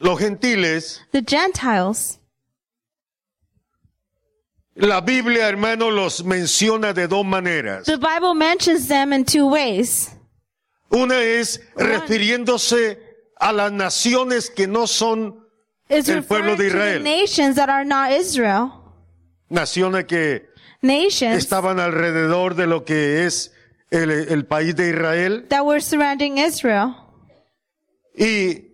Los gentiles, the Gentiles, la Biblia, hermano, los menciona de dos maneras. the Bible mentions them in two ways. Una es refiriéndose a las naciones que no son It's El pueblo referring de to the Israel. nations that are not Israel. naciones que Nations estaban alrededor de lo que es el, el país de Israel that were surrounding Israel. y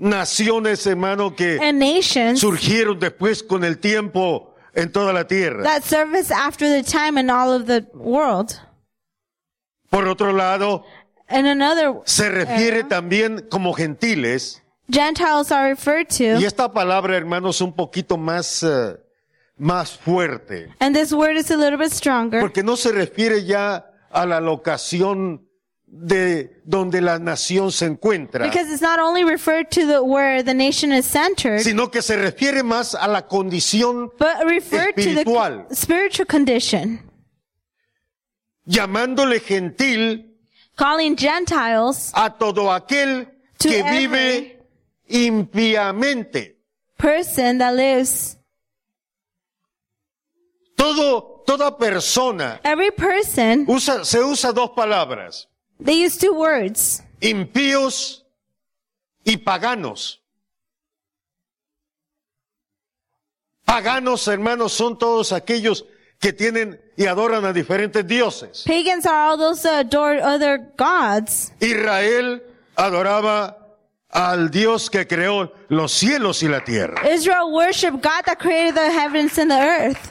naciones, hermano, que And nations surgieron después con el tiempo en toda la tierra. that service after the time in all of the world. Por otro lado, And another, se refiere también como gentiles Gentiles are referred y to. esta palabra, hermano, es un poquito más, eh, más fuerte. And this word is a little bit stronger. Porque no se refiere ya a la locación de donde la nación se encuentra, Because it's not only referred to the where the nation is centered, sino que se refiere más a la condición but referred to Espiritual. the spiritual condition. llamándole gentil Calling Gentiles a todo aquel To que every- vive impíamente. person that lives, Todo, toda persona every person, usa, se usa dos palabras, they use two words. impíos y paganos. Paganos, hermanos, son todos aquellos que tienen y adoran a diferentes dioses. Pagans are all those that adore other gods. Israel adoraba al Dios que creó los cielos y la tierra. Israel worship God that created the heavens and the earth.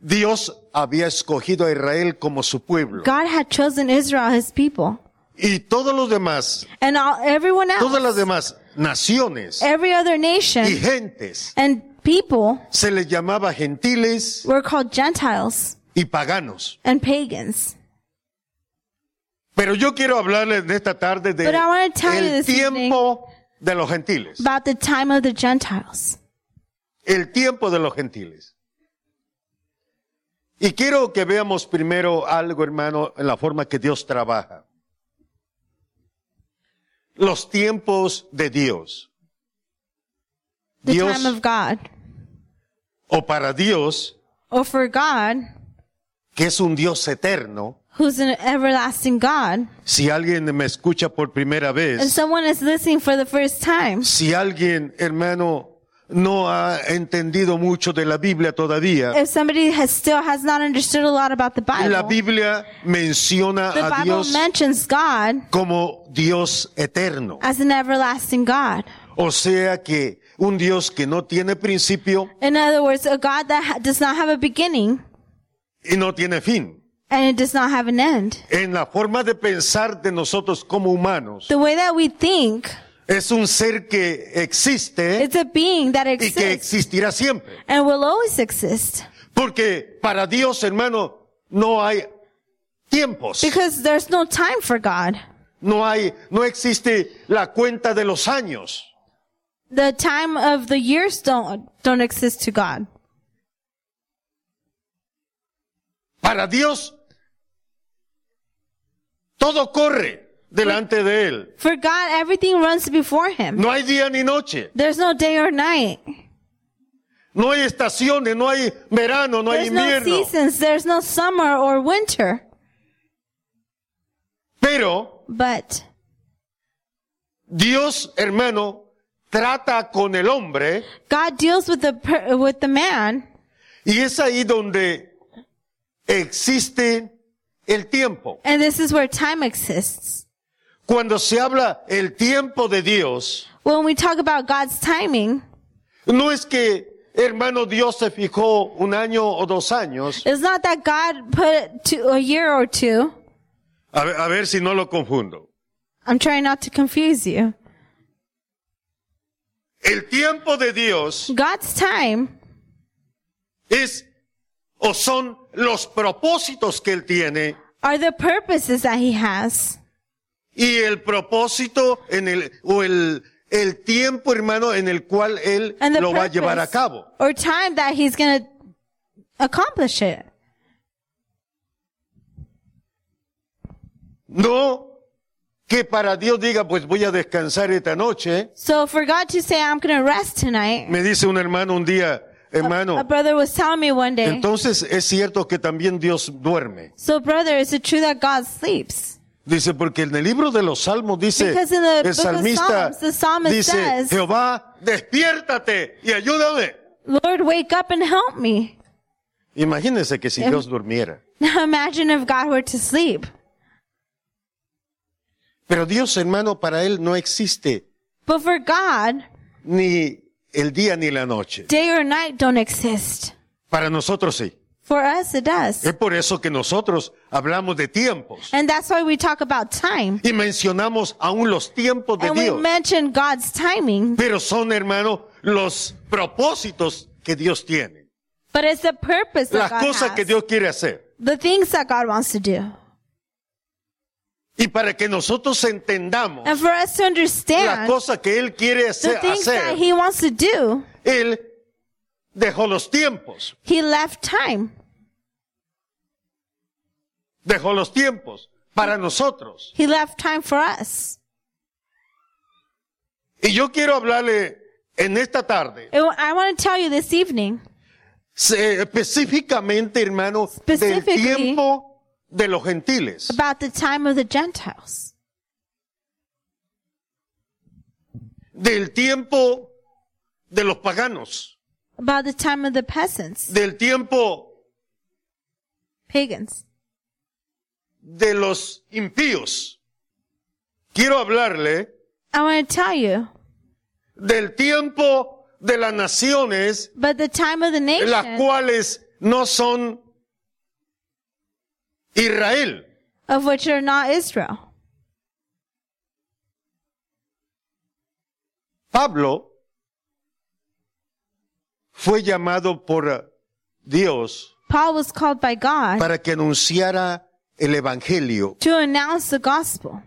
Dios había escogido a Israel como su pueblo. God had chosen Israel, his people. Y todos los demás, And all, everyone todas las else, demás naciones every other y nation gentes and people se les llamaba gentiles were called Gentiles y paganos. and pagans. Pero yo quiero hablarles de esta tarde de el tiempo de los gentiles. About the time of the Gentiles. El tiempo de los gentiles. Y quiero que veamos primero algo, hermano, en la forma que Dios trabaja. Los tiempos de Dios. The Dios, time of God. o para Dios, Or for God, que es un Dios eterno, who's an everlasting God. si alguien me escucha por primera And vez, someone is listening for the first time. si alguien, hermano, no ha entendido mucho de la Biblia todavía, If somebody has still has not understood a lot about the la Bible, Biblia menciona the a Bible Dios mentions God como Dios eterno. as an everlasting God. O sea que un Dios que no tiene principio In other words, a God that ha- does not have a beginning y no tiene fin. and it does not have an end. En la forma de pensar de nosotros como humanos, The way that we think, es un ser que existe it's a being that y que exists existirá siempre. and will always exist. Porque para Dios, hermano, no hay tiempos. Because there's no time for God. No hay, no existe la cuenta de los años. The time of the years don't, don't exist to God. Para Dios, todo corre delante de Él. For God, everything runs before Him. No hay día ni noche. There's no day or night. No hay estaciones, no hay verano, no hay There's no invierno. seasons. There's no summer or winter. Pero But Dios, hermano, trata con el hombre God deals with the, with the man. y es ahí donde existe el tiempo. And this is where time exists. Cuando se habla el tiempo de Dios, When we talk about God's timing, no es que, hermano, Dios se fijó un año o dos años. it's not that God put to a year or two. A ver, a ver si no lo confundo. I'm trying not to confuse you. El tiempo de Dios God's time es o son los propósitos que Él tiene are the purposes that He has. Y el propósito en el, o el, el tiempo, hermano, en el cual Él lo va a llevar a cabo. or time that He's to accomplish it. No que para Dios diga, pues voy a descansar esta noche. So for God to say, I'm going to rest tonight, Me dice un hermano un día, a hermano, brother was telling me one day, entonces es cierto que también Dios duerme. so brother, is it true that God sleeps? Dice, porque en el libro de los Salmos dice, the el salmista Psalms, dice, says- Jehová, despiértate y ayúdame. Lord, wake up and help me. Imagínense que si Dios durmiera. Now imagine if God were to sleep. Pero Dios, hermano, para Él no existe But for God, ni el día ni la noche. day or night don't exist. Para nosotros sí. For us, it does. Es por eso que nosotros hablamos de tiempos And that's why we talk about time. y mencionamos aún los tiempos de And we Dios. mention God's timing, Pero son, hermano, los propósitos que Dios tiene. but it's the purpose that Las God cosas que. Dios quiere hacer. The things that God wants to do. Y para que nosotros entendamos And for us to las understand cosas que Él quiere the hacer, things that He wants to do, Él dejó los tiempos. He left time. Dejó los tiempos para nosotros. He left time for us. Y yo quiero hablarle en esta tarde I want to tell you this evening, específicamente, hermano, del tiempo de los gentiles. about the time of the Gentiles, Del tiempo de los paganos. About the time of the peasants, Del tiempo pagans. de los impíos. Quiero hablarle I want to tell you, del tiempo de las naciones, but the time of the nations, las cuales no son Israel. of which are not Israel. Pablo fue llamado por Dios Paul was called by God para que anunciara el Evangelio, to announce the gospel,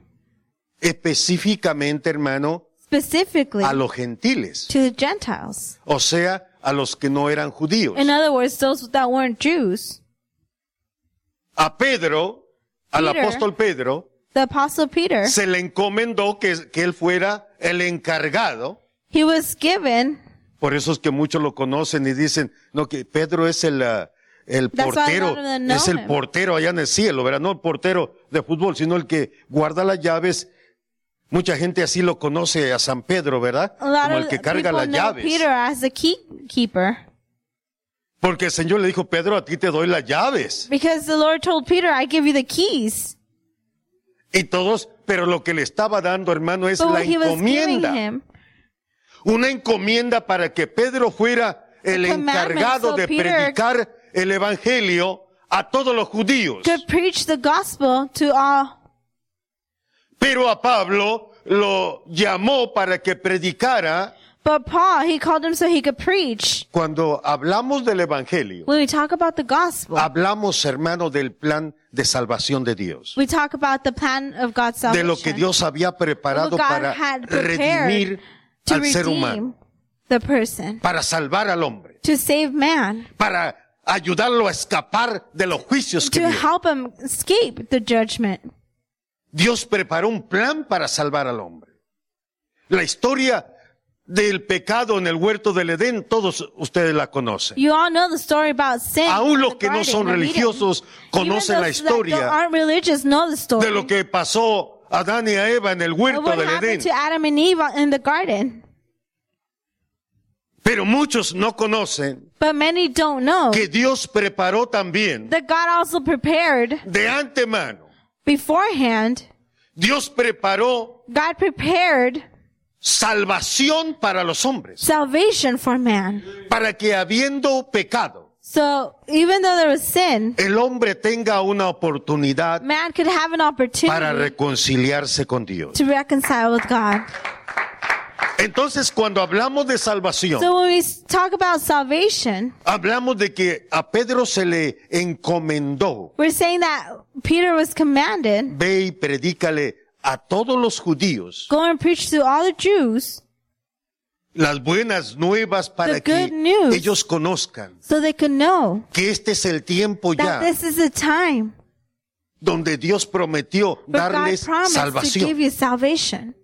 específicamente, hermano, specifically a los gentiles, to the Gentiles. o sea, a los que no eran judíos. In other words, those that weren't Jews. A Pedro, al apóstol Pedro, The apostle Peter, se le encomendó que, que él fuera el encargado. he was given, Por eso es que muchos lo conocen y dicen, no, que Pedro es el, ah, el portero, es el portero allá en el cielo, ¿verdad? No el portero de fútbol, sino el que guarda las llaves. Mucha gente así lo conoce a San Pedro, ¿verdad? Como el que carga las llaves. Peter as the key keeper. Porque el Señor le dijo, Pedro, a ti te doy las llaves. Because the Lord told Peter, I give you the keys. Y todos, pero lo que le estaba dando, hermano, es But la what he was giving encomienda. Una encomienda para que Pedro fuera el encargado de predicar el evangelio a todos los judíos. could preach the gospel to all. Pero a Pablo lo llamó para que predicara But Paul, he called him so he could preach. cuando hablamos del evangelio. When we talk about the gospel, Hablamos, hermano, del plan de salvación de Dios. we talk about the plan of God's De salvation. lo que Dios había preparado para redimir to al ser humano, the person, para salvar al hombre, to save man, para ayudarlo a escapar de los juicios que to vienen. help him escape the judgment. Dios preparó un plan para salvar al hombre. La historia del pecado en el huerto del Edén, todos ustedes la conocen. You all know the story about sin. Aún los que no garden son of Eden. religiosos conocen la historia know the story. de lo que pasó Adán y a Eva en el huerto del Edén. to Adam and Eve in the garden. Pero muchos no conocen But many don't know que Dios preparó también that God also prepared de antemano. beforehand. Dios preparó God prepared salvación para los hombres, salvation for man. para que habiendo pecado, So even though there was sin, el hombre tenga una oportunidad man could have an para opportunity reconciliarse con Dios. to reconcile with God. Entonces, cuando hablamos de salvación, So when we talk about salvation, hablamos de que a Pedro se le encomendó, we're saying that Peter was commanded, ve y predícale a todos los judíos go and preach to all the Jews las buenas nuevas para que ellos conozcan so they could know que este es el tiempo ya this is the time donde Dios prometió darles promised to give salvación.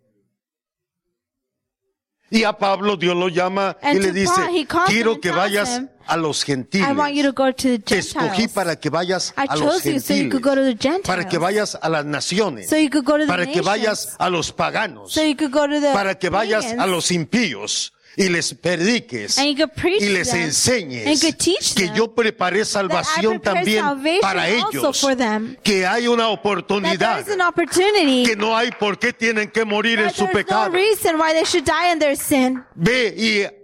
Y a Pablo Dios lo llama y And le to dice, Paul, quiero que vayas a los I want you to gentiles. go to the Te escogí Gentiles. para que vayas I a los chose you so you could go to the gentiles, para que Gentiles. vayas a las naciones, So you could go to the para que vayas a los paganos, So you could go to the para que vayas pagans. a los impíos y les prediques And you could preach y les them. enseñes And you could teach que them yo preparé salvación también para ellos, for them. que hay una oportunidad, there's an opportunity. que no hay por qué tienen que morir en su no pecado. reason why they should die in their sin. Ve y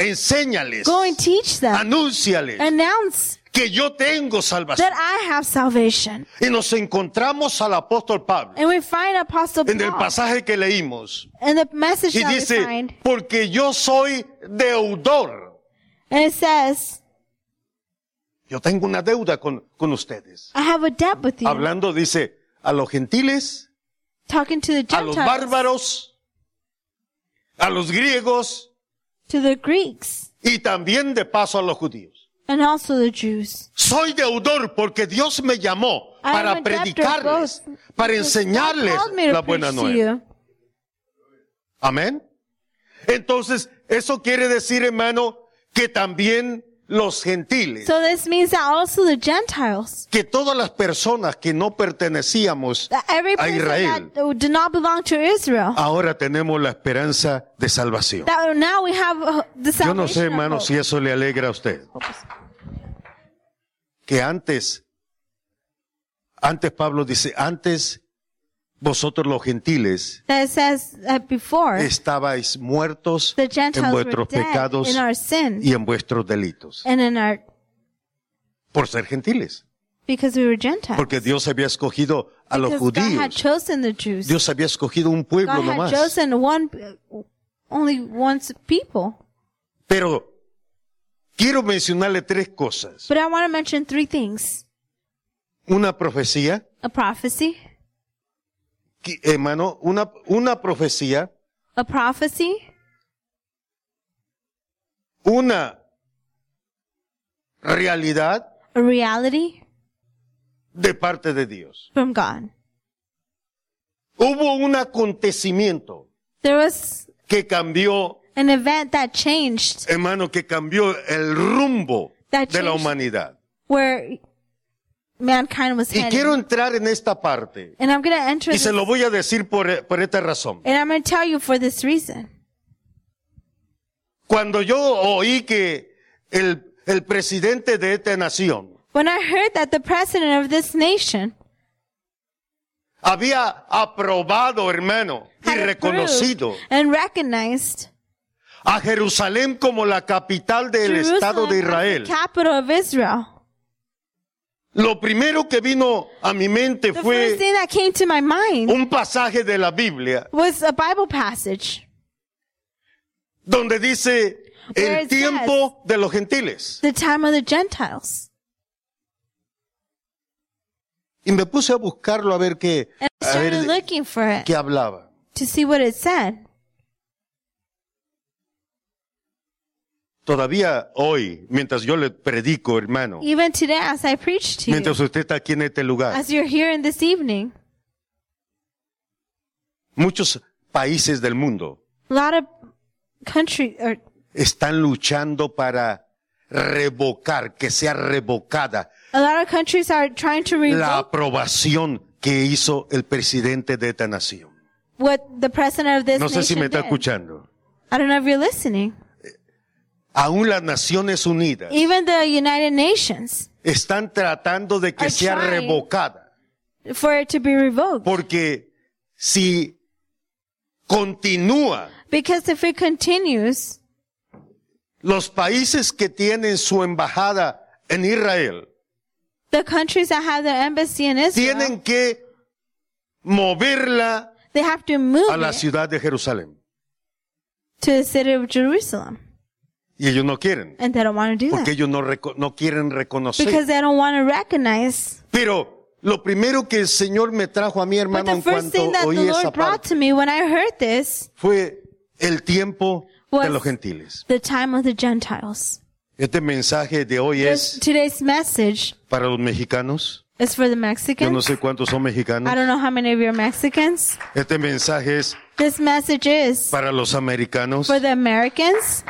enséñales, Go and teach them. anúnciales Announce que yo tengo salvación. that I have salvation. Y nos encontramos al apóstol Pablo And we find Apostle en el Paul pasaje que leímos in the message y that we dice, find. porque yo soy deudor. And it says, Yo tengo una deuda con, con ustedes. I have a debt with you. Hablando, dice, a los gentiles, Talking to the a los Gentiles, bárbaros, a los griegos to the Greeks, y también de paso a los judíos. and also the Jews. Soy deudor porque Dios me llamó I para predicarles, both para enseñarles la buena nueva. Amén. Entonces, eso quiere decir, hermano, que también los gentiles, So this means that also the Gentiles, que todas las personas que no pertenecíamos a Israel, that did not belong to Israel, ahora tenemos la esperanza de salvación. that now we have uh, the salvation. Yo no sé, hermano, si eso le alegra a usted. Que antes, antes Pablo dice, antes vosotros los gentiles That it says that before estabais muertos en vuestros pecados y en vuestros delitos, our por ser gentiles. because we were Gentiles. Porque Dios había escogido a los because God had judíos. chosen the Jews. Dios había escogido un pueblo God had nomás. one, only one people. Pero quiero mencionarle tres cosas. But I want to mention three things: Una profecía, a prophecy, hermano, una, una profecía, a prophecy, una realidad a reality de parte de Dios. from God. Hubo un acontecimiento There was que cambió, an event that changed, hermano, que cambió el rumbo de la humanidad. where mankind was Y headed. quiero entrar en esta parte. and I'm going to enter Y se lo voy a decir por, por esta razón. and I'm going to tell you for this reason. Cuando yo oí que el, el presidente de esta nación When I heard that the president of this nation había aprobado, hermano, y had reconocido and recognized a Jerusalén como la capital del Estado Jerusalem de as the Israel, capital of Israel. Lo primero que vino a mi mente The first fue thing that came to my mind un pasaje de la Biblia was a Bible passage. donde dice Where el it tiempo de los gentiles. The time of the Gentiles. Y me puse a buscarlo a ver qué, And I a ver started de looking for it qué hablaba. to see what it said. Todavía hoy, mientras yo le predico, hermano, Even today as I preach to you, mientras usted está aquí en este lugar, as you're here in this evening, muchos países del mundo a lot of country or están luchando para revocar, que sea revocada a lot of countries are trying to la revoke aprobación que hizo el presidente de esta nación. what the president of this No sé si me nation está did. escuchando. I don't know if you're listening. Aún las Naciones Unidas Even the United Nations están tratando de que Are sea trying. revocada. for it to be revoked. Porque si continúa Because if it continues, los países que tienen su embajada en Israel the countries that have their embassy in Israel, tienen que moverla they have to move a la it ciudad de Jerusalén. to the city of Jerusalem. Y ellos no quieren, And they don't want to do porque that. ellos no, quieren reconocer. Because they don't want to recognize. Pero lo primero que el Señor me trajo a mi But hermano the en cuanto oí esa Lord brought parte to me when I heard this fue el tiempo de los gentiles. the time of the Gentiles. Este mensaje de hoy es today's message para los mexicanos, is for the Yo no Mexicans. sé cuántos son I mexicanos. don't know how many of you are Mexicans. Este mensaje es This message is para los americanos. for the Americans.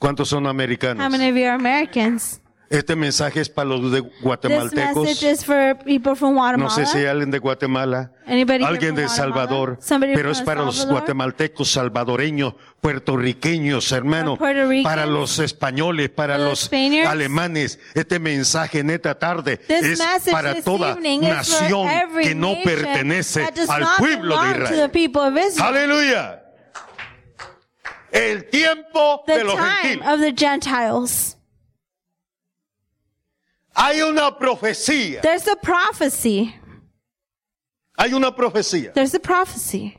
¿Cuántos son How americanos? many of you are Americans? Este mensaje es para los de This guatemaltecos. message is for people from No Guatemala. sé si hay alguien de Guatemala, Anybody here alguien from de Guatemala? Salvador, Somebody pero from es para los Salvador? guatemaltecos, salvadoreños, puertorriqueños, hermano, Or Puerto Ricans? para los españoles, para For the los Spaniards? alemanes. Este mensaje en esta tarde This es message para this toda evening is for nación every que no nation pertenece that does al not pueblo de belong to the Israel. people of Israel. Aleluya. El tiempo The de los time gentiles. of the Gentiles. Hay una profecía. There's a prophecy. Hay una profecía. There's a prophecy.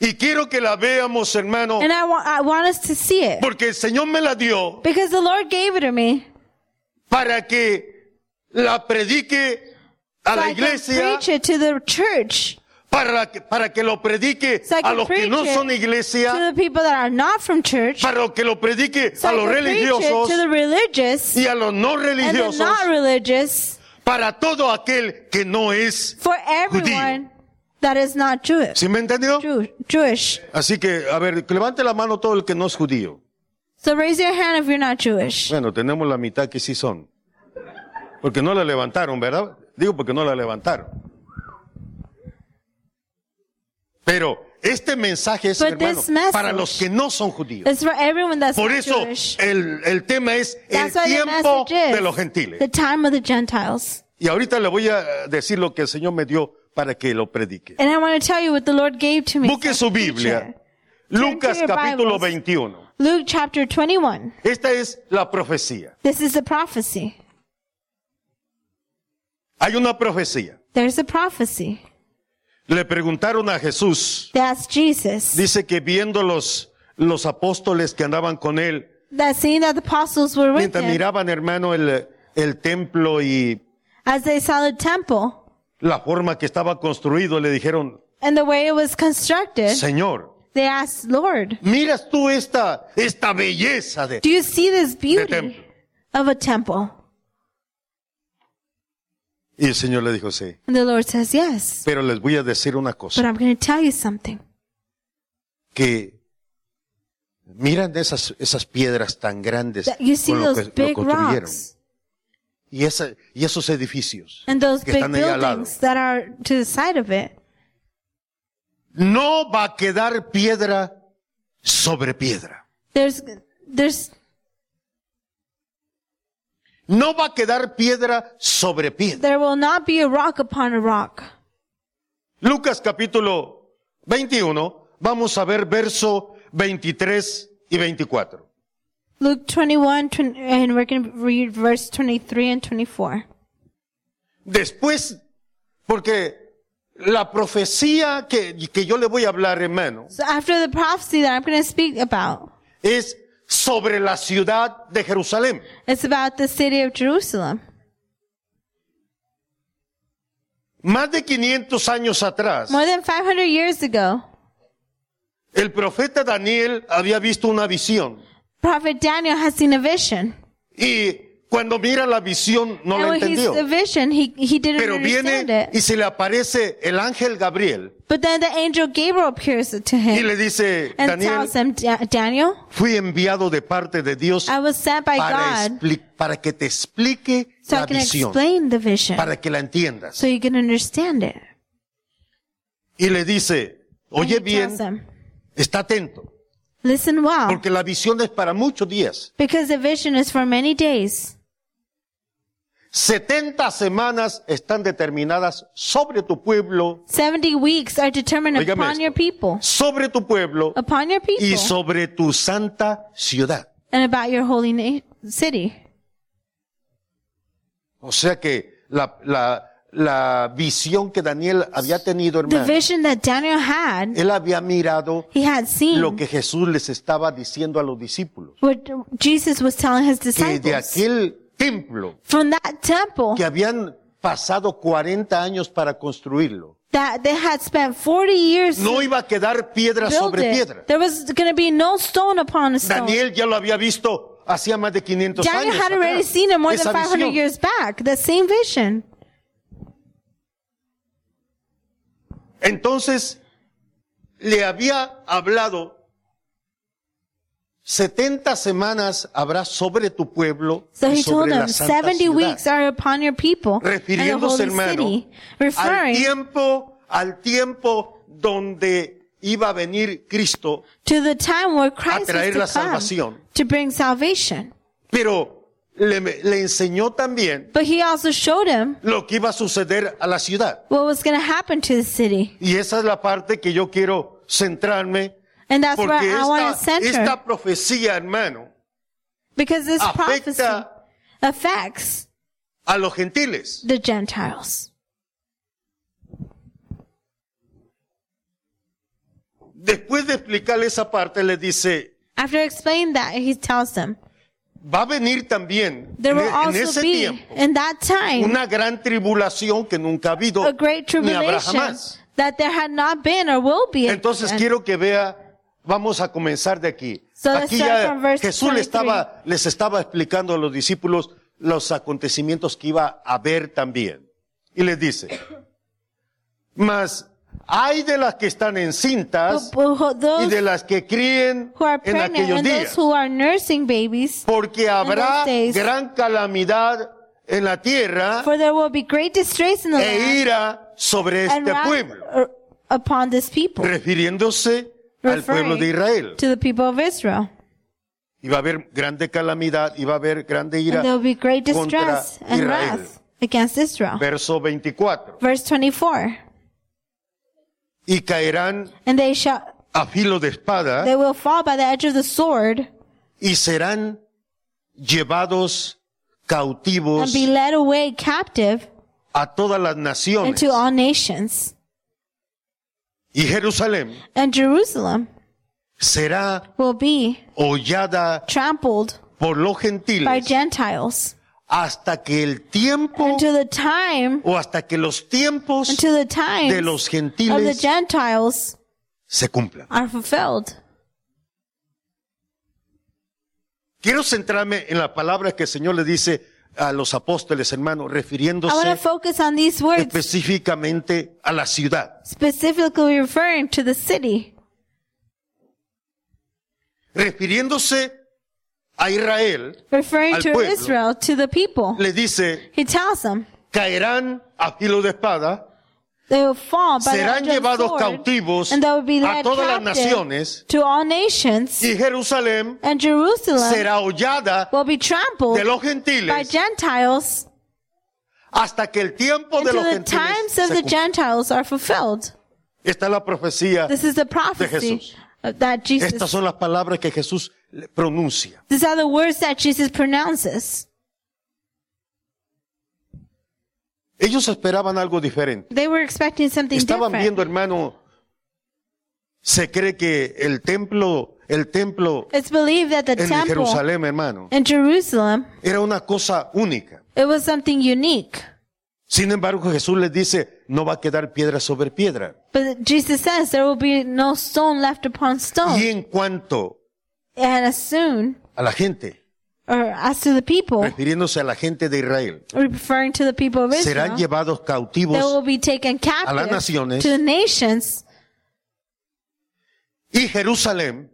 Y quiero que la veamos, hermano, And I, wa- I want us to see it. porque el Señor me la dio Because the Lord gave it to me. para que la predique a So la I can iglesia, preach it to the church. Para que, para que lo predique So a los que no son to iglesia, the people that are not from church. para que lo predique So a los religiosos y a los no religiosos, para todo aquel que no es. For everyone that is not Jewish. ¿Sí me entendió? Jew- Jewish. Así que, a ver, levante la mano todo el que no es judío. So raise your hand if you're not Jewish. Bueno, tenemos la mitad que sí son. Porque no la levantaron, ¿verdad? Digo porque no la levantaron. Pero este mensaje es, hermano, para los que no son judíos. It's for everyone that's Por eso el, el tema es el the tiempo de los gentiles. the time of the Gentiles. Y ahorita le voy a decir lo que el Señor me dio para que lo predique. And I want to tell you what the Lord gave to me. Busque su Biblia. Lucas capítulo Bibles. 21. Luke chapter 21. Esta es la profecía. This is a prophecy. Hay una profecía. There's a prophecy. Le preguntaron a Jesús. That's Jesus. Dice que viendo los, los apóstoles que andaban con él, That seeing that the apostles were with mientras him, miraban, hermano, el, el templo y as they saw the temple la forma que estaba construido, le dijeron, and the way it was constructed, Señor, they asked, Lord, miras tú esta, esta belleza de... do you see this beauty of a temple? Y el Señor le dijo, sí, And the Lord says, yes. pero les voy a decir una But cosa, I'm going to tell you something. que miran esas, esas piedras tan grandes That you see con lo those que lo construyeron. rocks Y, esa, y esos edificios and those que big están ahí al lado. buildings that are to the side of it. No va a quedar piedra sobre piedra. There's, there's, No va a quedar piedra sobre piedra. there will not be a rock upon a rock. Lucas capítulo 21, vamos a ver verso 23 y 24. Luke 21, 20, and we're going to read verse 23 and 24. Después, porque la profecía que, que yo le voy a hablar, hermano, So after the prophecy that I'm going to speak about, es sobre la ciudad de Jerusalén. it's about the city of Jerusalem. Más de 500 años atrás, More than 500 years ago, el profeta Daniel había visto una visión. Prophet Daniel has seen a vision. Y cuando mira la visión no and la entendió. vision, he, he didn't Pero viene it. y se le aparece el ángel Gabriel But then the angel Gabriel appears to y him le dice, and Daniel, tells him, "Da- Daniel, fui enviado de parte de Dios I was sent by para, God para que te explique so la visión, vision, para que la entiendas. so you can understand it. Y le dice, oye bien, him, está atento, Listen well, porque la visión es para muchos días. because the vision is for many days. 70 semanas están determinadas sobre tu pueblo, 70 weeks are determined upon esto. your people, sobre tu pueblo upon your people, y sobre tu santa ciudad. and about your holy city. O sea que la, la, la visión que Daniel había tenido, The hermano, vision that Daniel had, él había mirado he had seen lo que Jesús les estaba diciendo a los discípulos. what Jesus was telling his Que de disciples. aquel templo from that temple que habían pasado 40 años para construirlo. That they had spent 40 years no iba a quedar piedra sobre it. piedra. There was going to be no stone upon a stone. Daniel ya lo había visto hacía más de 500 Daniel años. Daniel had already atrás. seen it more Esa than 500 visión. years back, the same vision. Entonces le había hablado 70 semanas habrá sobre tu pueblo So y he told sobre la santa 70 ciudad. weeks are upon your people refiriéndose, hermano, city, al tiempo, al tiempo donde iba a venir Cristo, to the time where a Christ traer la salvación. to bring salvation. Pero le, le enseñó también But he also showed him lo que iba a suceder a la ciudad. what was going to happen to the city. Y esa es la parte que yo quiero centrarme, And that's where porque I want to esta, center. esta profecía, hermano, because this prophecy afecta affects a los gentiles. the Gentiles. Después de explicarle esa parte, le dice, After explaining that, he tells them, va a venir también there en, will en also ese be, tiempo in that time, una gran tribulación que nunca ha habido a great ni habrá tribulation jamás. that there had not been or will be. Entonces again. quiero que vea, vamos a comenzar de aquí. So aquí ya Jesús le 23. estaba, les estaba explicando a los discípulos los acontecimientos que iba a haber también. Y les dice, mas hay de las que están encintas y de las que críen en aquellos días. Porque habrá gran calamidad en la tierra e ira sobre este pueblo, refiriéndose al pueblo de Israel. to the people of Israel. Y va a haber grande calamidad, y va a haber grande ira And there will be great contra distress and Israel. wrath against Israel. Verso 24. Verse 24. Y caerán And they shall, a filo de espada they will fall by the edge of the sword y serán llevados cautivos and be led away captive a todas las naciones. into all nations. Y Jerusalén And Jerusalem será will be hollada trampled por los by gentiles Gentiles hasta que el tiempo until the time, o hasta que los tiempos the de los gentiles Gentiles se cumplan. are fulfilled. Quiero centrarme en la palabra que el Señor le dice a los apóstoles, hermanos, I want to refiriéndose focus on these words, específicamente a la ciudad, specifically referring to the city, refiriéndose a Israel, referring Al to pueblo. Israel, to the people. le dice, He tells them caerán a filo de espada, serán llevados sword, cautivos and they will be a todas las naciones, to all nations, y Jerusalén and Jerusalem será hollada will be trampled de los by gentiles hasta que el tiempo de until los the gentiles times of se the cumpla. Gentiles are fulfilled. Esta es la profecía. This is the prophecy Jesús. that Jesus. Estas son las palabras que Jesús pronuncia. These are the words that Jesus pronounces. Ellos esperaban algo diferente. They were expecting something Estaban different. viendo, hermano, se cree que el templo, el templo It's believed that the en temple Jerusalén, hermano, in Jerusalem era una cosa única. it was something unique. Sin embargo, Jesús les dice, no va a quedar piedra sobre piedra. But Jesus says there will be no stone left upon Y stone. en cuanto And as soon, a la gente, or as to the people, refiriéndose a la gente de Israel, referring to the people of serán Israel, llevados they cautivos will be taken a las captive naciones to the nations. y Jerusalén,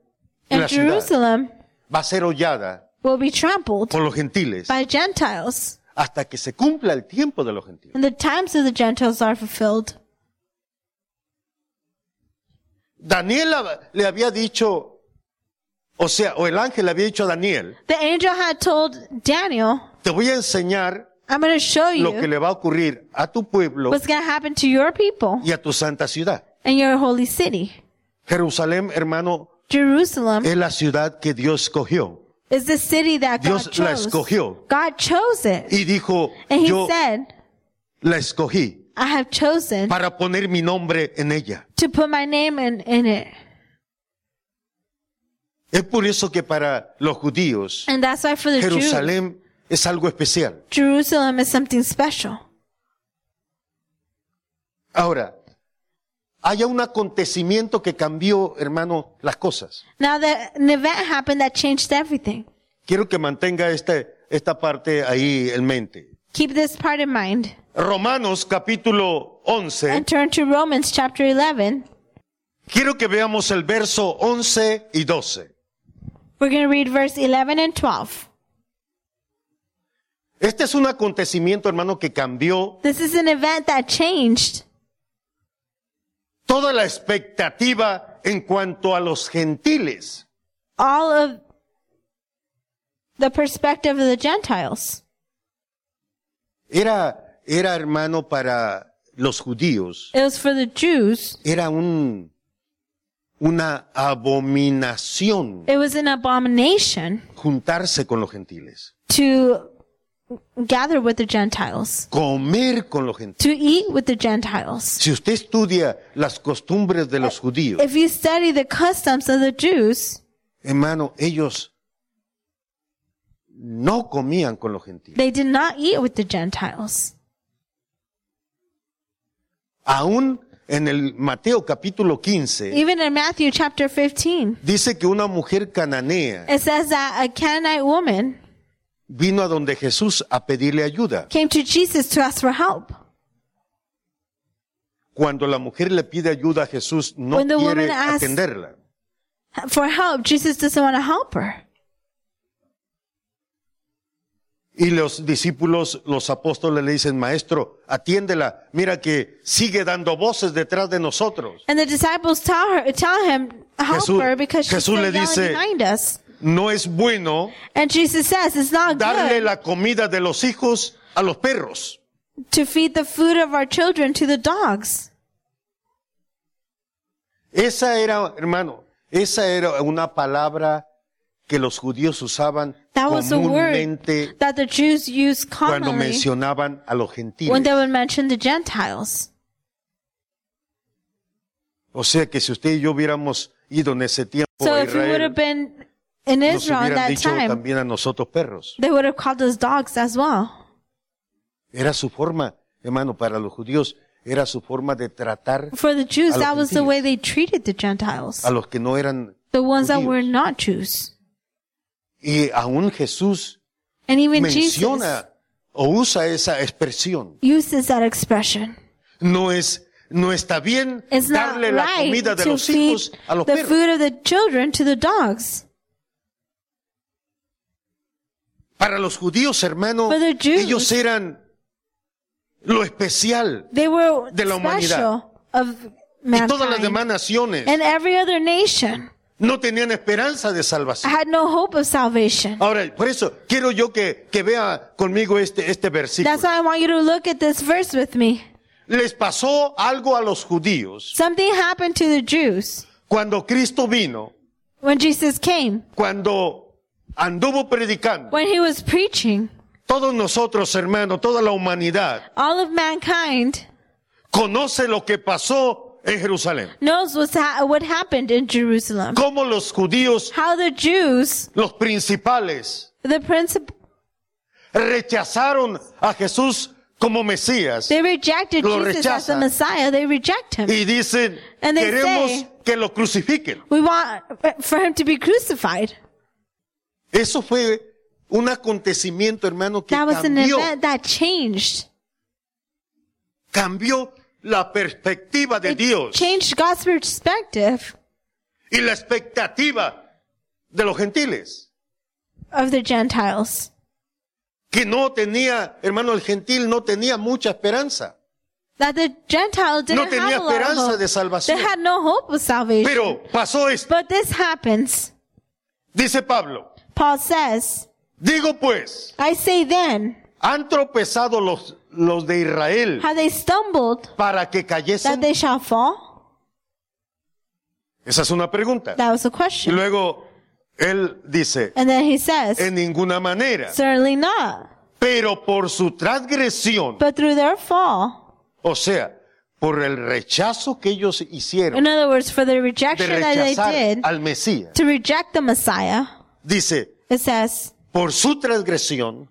And la ciudad, Jerusalem va a ser hollada will be trampled por los gentiles by Gentiles. hasta que se cumpla el tiempo de los gentiles. And the times of the Gentiles are fulfilled. Daniel le había dicho, o sea, o el ángel le había dicho a Daniel, The angel had told Daniel, te voy a enseñar I'm going to show lo que you le va a ocurrir a tu pueblo what's going to happen to your people y a tu santa ciudad. and your holy city. Jerusalén, hermano, Jerusalem es la ciudad que Dios escogió. is the city that God Dios la chose. escogió. God chose it. Y dijo, And he yo said, la escogí I have chosen para poner mi nombre en ella. to put my name in, in it. Es por eso que para los judíos, And that's why for the Jews, Jerusalén es algo especial. Jerusalem is something special. Ahora, hay un acontecimiento que cambió, hermano, las cosas. Now that an event happened that changed everything. Quiero que mantenga este, esta parte ahí en mente. Keep this part in mind. Romanos capítulo 11. And turn to Romans chapter 11. Quiero que veamos el verso 11 y 12. We're going to read verse 11 and 12. Este es un acontecimiento, hermano, que cambió This is an event that changed toda la expectativa en cuanto a los gentiles. all of the perspective of the Gentiles. Era, era hermano para los judíos. It was for the Jews. Era un, una abominación It was an abomination juntarse con los gentiles, to gather with the Gentiles, comer con los gentiles. to eat with the Gentiles. Si usted estudia las costumbres de los judíos, If you study the customs of the Jews, hermano, ellos no comían con los gentiles. they did not eat with the Gentiles. Aún en el Mateo capítulo 15, Even in Matthew chapter 15, dice que una mujer cananea it says that a Canaanite woman vino a donde Jesús a pedirle ayuda. came to Jesus to ask for help. Cuando la mujer le pide ayuda a Jesús, no When the woman quiere asks- atenderla. For help, Jesus doesn't want to help her. Y los discípulos, los apóstoles le dicen, maestro, atiéndela, mira que sigue dando voces detrás de nosotros. And the disciples tell her, tell him, help Jesús- her because she's Jesús le dice- behind us. No es bueno And Jesus says it's not darle good la comida de los hijos a los perros. to feed the food of our children to the dogs. Esa era, hermano, esa era una palabra que los judíos usaban That was a word comúnmente that the Jews used cuando mencionaban a los gentiles. when they would mention the Gentiles. O sea que si usted y yo hubiéramos ido en ese tiempo So a if we would have Israel, been in nos Israel at hubieran that dicho time, también a nosotros perros. they would have called us dogs as well. Era su forma, hermano, para los judíos, era su forma de tratar For the Jews, A los that was the way they treated the Gentiles. a los que no eran. The ones that judíos. were not Jews. Y aún Jesús And even Jesus menciona o usa esa expresión. uses that expression. No es, no está bien It's darle la right comida de los hijos a los the perros. food of the children to the dogs. Para los judíos, hermano, Jews. ellos eran lo especial. They were De la special of Y todas las demás naciones And every other nation no tenían esperanza de salvación. had no hope of salvation. Ahora, por eso quiero yo que, que vea conmigo este, este versículo. That's why I want you to look at this verse with me. Les pasó algo a los judíos Something happened to the Jews cuando Cristo vino, when Jesus came, cuando anduvo predicando. when he was preaching. Todos nosotros, hermano, toda la humanidad All of mankind conoce lo que pasó en Jerusalén. knows what's ha- what happened in Jerusalem. Cómo los judíos, How the Jews, los principales, the principal, rechazaron a Jesús como Mesías they rejected Lo Jesus as the rechazan. Messiah. They reject him. y dicen, And they queremos say- que lo crucifiquen. We want for him to be crucified. Eso fue un acontecimiento, hermano, que That was an cambió, event that changed. cambió la perspectiva de It Dios changed God's perspective y la expectativa de los gentiles. of the Gentiles. Que no tenía, hermano, el gentil no tenía mucha esperanza. That the Gentiles didn't No tenía have esperanza hope. de salvación. They had no hope of salvation. Pero pasó esto. but this happens. Dice Pablo, Paul says, digo pues, I say then, han tropezado los, los de Israel they stumbled para que that cayesen. they shall fall? Esa es una pregunta. That was a Y question. luego él dice, And then he says, en ninguna manera, certainly not. pero por su transgresión, But through their fall, o sea, por el rechazo que ellos hicieron in other words, for the de rejection that they rechazar did, al Mesías, to reject the Messiah, dice, it says, por su transgresión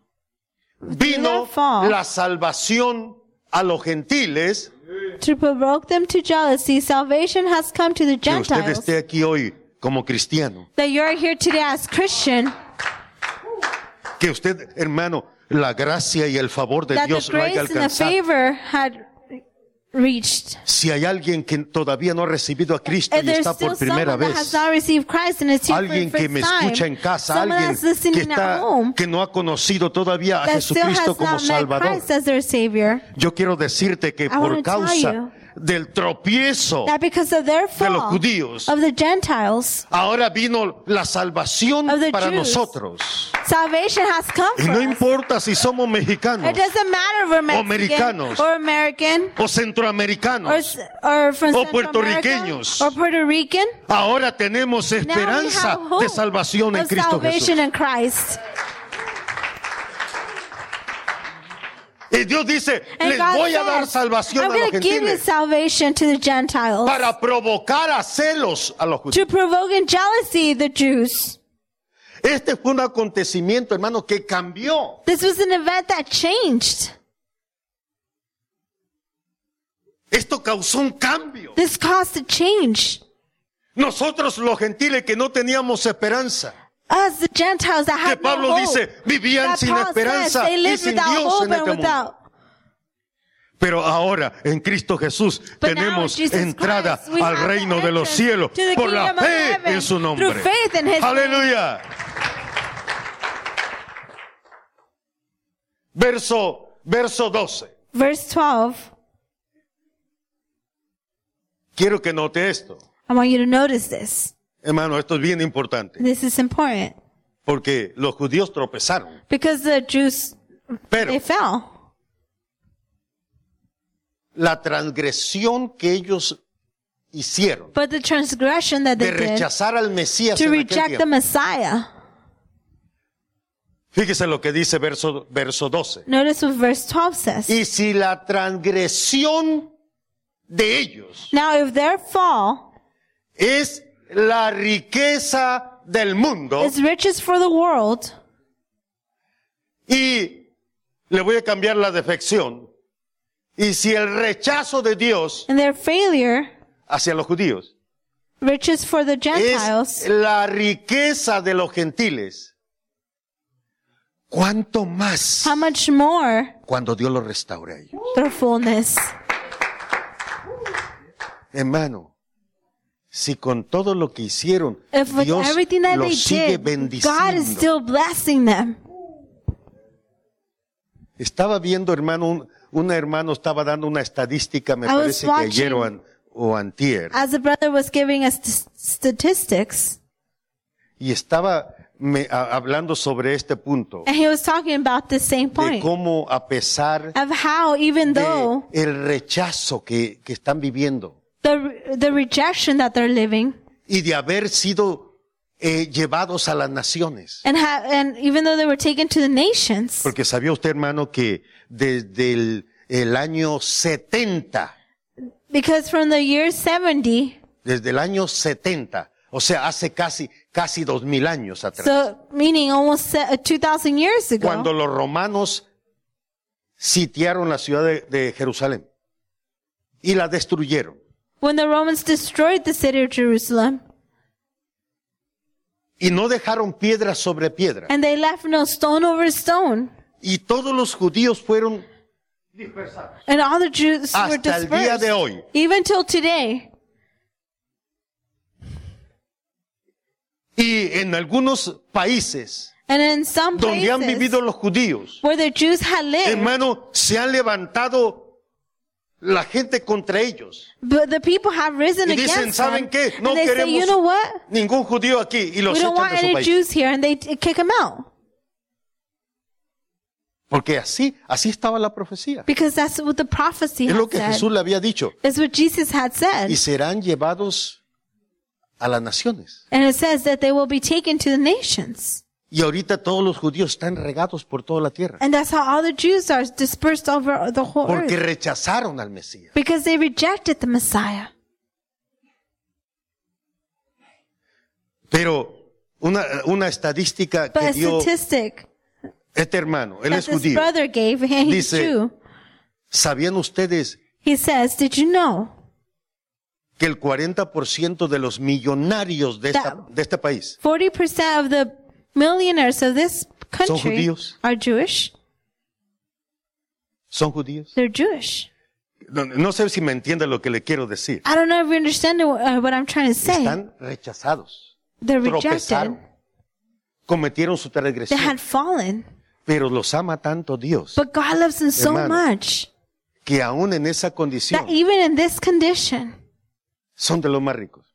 vino la salvación a los gentiles to provoke them to jealousy, salvation has come to the que usted Gentiles. esté aquí hoy como cristiano. That you're here today as Christian, que usted, hermano, la gracia y el favor de Dios lo haya alcanzado. Reached. Si hay alguien que todavía no ha recibido a Cristo y está por primera vez, alguien que me time, escucha en casa, alguien que está, home, que no ha conocido todavía a Jesucristo como Salvador. Yo quiero decirte que por causa you del tropiezo that because of their de los fall judíos, of the Gentiles, ahora vino la salvación para Jews. nosotros. salvation has come Y no importa si somos mexicanos It doesn't matter if we're Mexican americanos. or American o or, centroamericanos, or from O puertorriqueños. or Puerto Rican. ahora tenemos esperanza de salvación en Cristo Jesús. Y Dios dice, And les God voy a dar says, salvación I'm a los going to give you gentiles salvation to the Gentiles para provocar a celos a los judíos. to provoke in jealousy the Jews. Este fue un acontecimiento, hermano, que cambió. This was an event that changed. Esto causó un cambio. This caused a change. Nosotros los gentiles que no teníamos esperanza, Us, the Gentiles that que had Pablo no hope, dice, vivían that sin Paul esperanza says they y lived sin without Dios hope en and este mundo. without. Pero ahora en Cristo Jesús But now tenemos in Jesus entrada Christ, we al have reino de los entrance cielos to the por la kingdom of fe heaven en su nombre. through faith in His Aleluya. Verso, verso 12. Verse 12. Quiero que note esto. I want you to notice this. Hermano, esto es bien importante. This is important Porque los judíos tropezaron. because the Jews Pero they fell. la transgresión que ellos hicieron But the transgression that de they did rechazar al Mesías to en reject the. Messiah. Fíjese lo que dice verso, verso 12. Notice what verse 12 says. Y si la transgresión de ellos Now, if their fall es la riqueza del mundo is riches for the world, y le voy a cambiar la defección. Y si el rechazo de Dios and their failure, hacia los judíos riches for the Gentiles, es la riqueza de los gentiles, ¿cuánto más how much more cuando Dios los restaure a ellos? their fullness? Hermano, si con todo lo que hicieron If with Dios everything that they los sigue did, God is bendiciendo. still blessing them. Estaba viendo, hermano, un, hermano estaba dando una estadística, me I was parece que ayer o, an- o antier, As the brother was giving us st- statistics, y estaba me- a- hablando sobre este punto, and he was talking about the same de point cómo a pesar of how even de though el rechazo que, que están viviendo the the rejection that they're living, y de haber sido eh, llevados a las naciones. and ha- and even though they were taken to the nations, Porque sabía usted, hermano, que desde el, el año 70, because from the year 70, desde el año 70, o sea, hace casi, casi dos mil años atrás, so meaning almost se- 2,000 years ago, cuando los romanos sitiaron la ciudad de, de Jerusalén y la destruyeron. When the Romans destroyed the city of Jerusalem, Y no dejaron piedra sobre piedra. and they left no stone over stone, Y todos los judíos fueron and all the Jews were hasta el día dispersed, de hoy. even till today. Y en algunos países And in some donde han places vivido los judíos, where the Jews had lived, hermano, se han levantado la gente contra ellos. but the people have risen Y dicen, against ¿saben them. qué? No and they say, queremos you know what? ningún judío aquí y los We don't echan want de su any país. Jews here, and they t- kick them out. Porque así, así estaba la profecía. Because that's what the prophecy Es had lo que said. Jesús le había dicho. It's what Jesus had said. Y serán llevados a las naciones. And it says that they will be taken to the nations. Y ahorita todos los judíos están regados por toda la tierra. And that's how all the Jews are dispersed over the whole Porque earth. rechazaron al Mesías. Because they rejected the Messiah. Pero una, una estadística But que a dio statistic este hermano, él es judío. brother gave, Dice- Jew, ¿Sabían ustedes he says, did you know que el 40% de los millonarios de, esta- de este país 40% of the millionaires of this country judíos? are Jewish. ¿Son judíos? They're Jewish. No, no sé si me entiende lo que le quiero decir. I don't know if you understand uh, what I'm trying to say. Están rechazados. They're Tropezaron. rejected. Cometieron su They transgresión. had fallen. Pero los ama tanto Dios But God loves them so Hermano. much que aún en esa condición that even in this condition, son de los más ricos.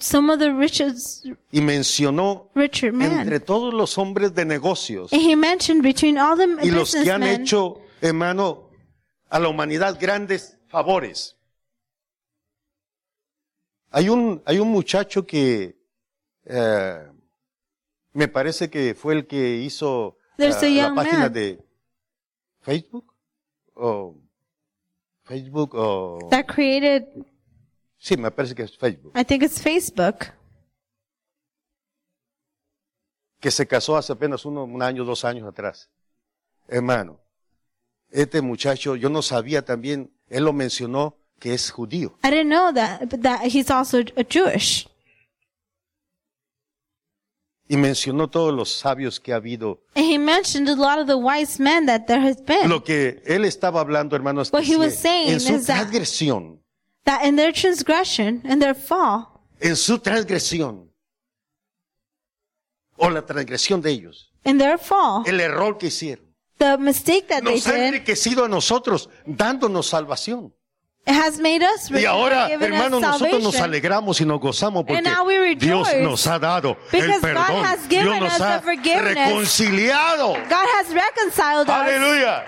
Some of the richest, Y mencionó entre todos los hombres de negocios And he mentioned between all the y los que han hecho, hermano, a la humanidad grandes favores. Hay un, hay un muchacho que eh, me parece que fue el que hizo a la página man. de Facebook o Facebook o that created, sí, me parece que es Facebook, I think it's Facebook, que se casó hace apenas uno, un año, dos años atrás. Hermano, este muchacho, yo no sabía también, él lo mencionó que es judío. I didn't know that, but that he's also a Jewish. Y mencionó todos los sabios que ha habido. And he mentioned a lot of the wise men that there has been. Lo que él estaba hablando, hermanos, What he was que saying en su is that- transgresión, that in their transgression and their fall, en su transgresión, o la transgresión de ellos, in their fall, el error que hicieron, the mistake that they nos ha did, enriquecido a nosotros, dándonos salvación. it has made us Y ahora, given us hermanos, nosotros nos salvation. alegramos y nos gozamos porque And now we rejoice Dios nos ha dado el because God perdón. has given Dios nos us ha the forgiveness. reconciliado. God has reconciled us Aleluya.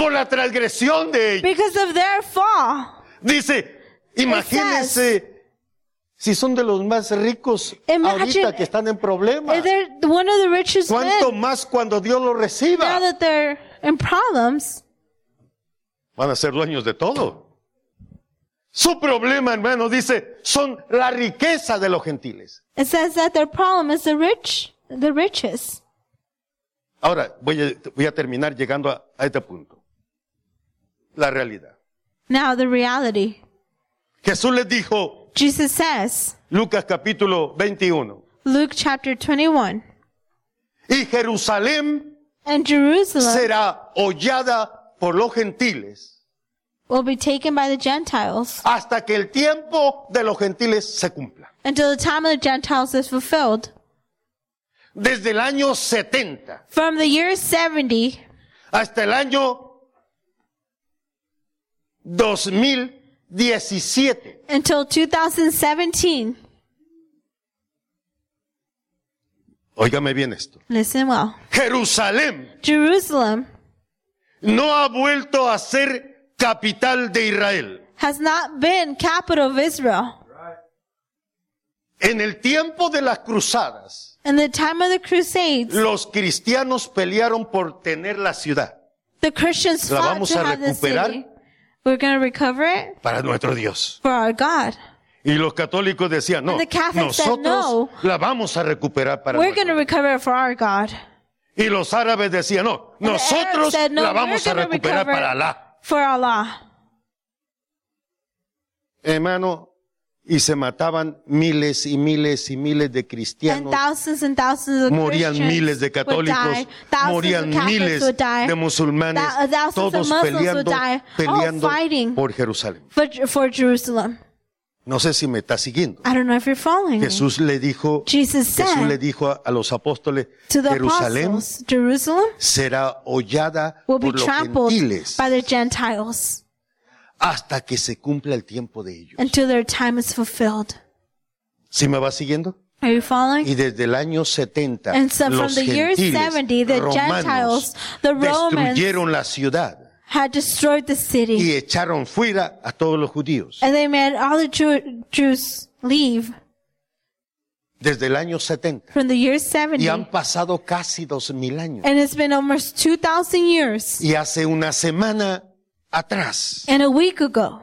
Por la transgresión de ellos. because of their fall. Dice, imagínense si son de los más ricos Imagine- ahorita que están en problemas. ¿Cuánto más cuando Dios los Now reciba? that they're in problems, Van a ser dueños de todo. Su problema, hermano, dice, son la riqueza de los gentiles. it says that their problem is the rich, the richest. Ahora, voy a, voy a terminar llegando a, a este punto. La realidad. Now the reality. Jesús les dijo, Jesus says, Lucas capítulo 21, Luke chapter 21, y Jerusalén and Jerusalem será hollada por los gentiles will be taken by the Gentiles hasta que el tiempo de los gentiles se cumpla. until the time of the Gentiles is fulfilled. Desde el año 70 From the year 70 hasta el año 2017. until 2017. Óigame bien esto. Listen well. Jerusalén Jerusalem no ha vuelto a ser capital de Israel. has not been capital of Israel. En el tiempo de las cruzadas, In the time of the Crusades, los cristianos pelearon por tener la ciudad the Christians La fought vamos to a have the recuperar. We're going to recover it para nuestro Dios. for our God. Y los católicos decían, no, And the Catholics said nosotros no. la vamos a recuperar para We're nuestro recover it for our God. Y los árabes decían, no, And the nosotros Arabs said, no, la vamos a recuperar recover para Alá. For Allah. Hermano, y se mataban miles y miles y miles de And cristianos, thousands and thousands of morían miles de católicos, morían miles de musulmanes, of todos peleando, peleando fighting. por Jerusalén. for, for Jerusalem. No sé si me está siguiendo. I don't know if you're following me. Jesús le dijo, Jesus Jesús said le dijo a, a los apóstoles, Jerusalén apostles, será hollada por los gentiles by the Gentiles hasta que se cumpla el tiempo de ellos. until their time is fulfilled. ¿Sí me va siguiendo? Are you following? Y desde el año 70, And so from los the year gentiles 70, the romanos Gentiles, the Romans destruyeron la ciudad had destroyed the city. y echaron fuera a todos los judíos. And they made all the Jew- Jews leave Desde el año 70. from the year Y 70. han pasado casi dos mil años. And it's been almost 2,000 years. Y hace una semana atrás, And a week ago,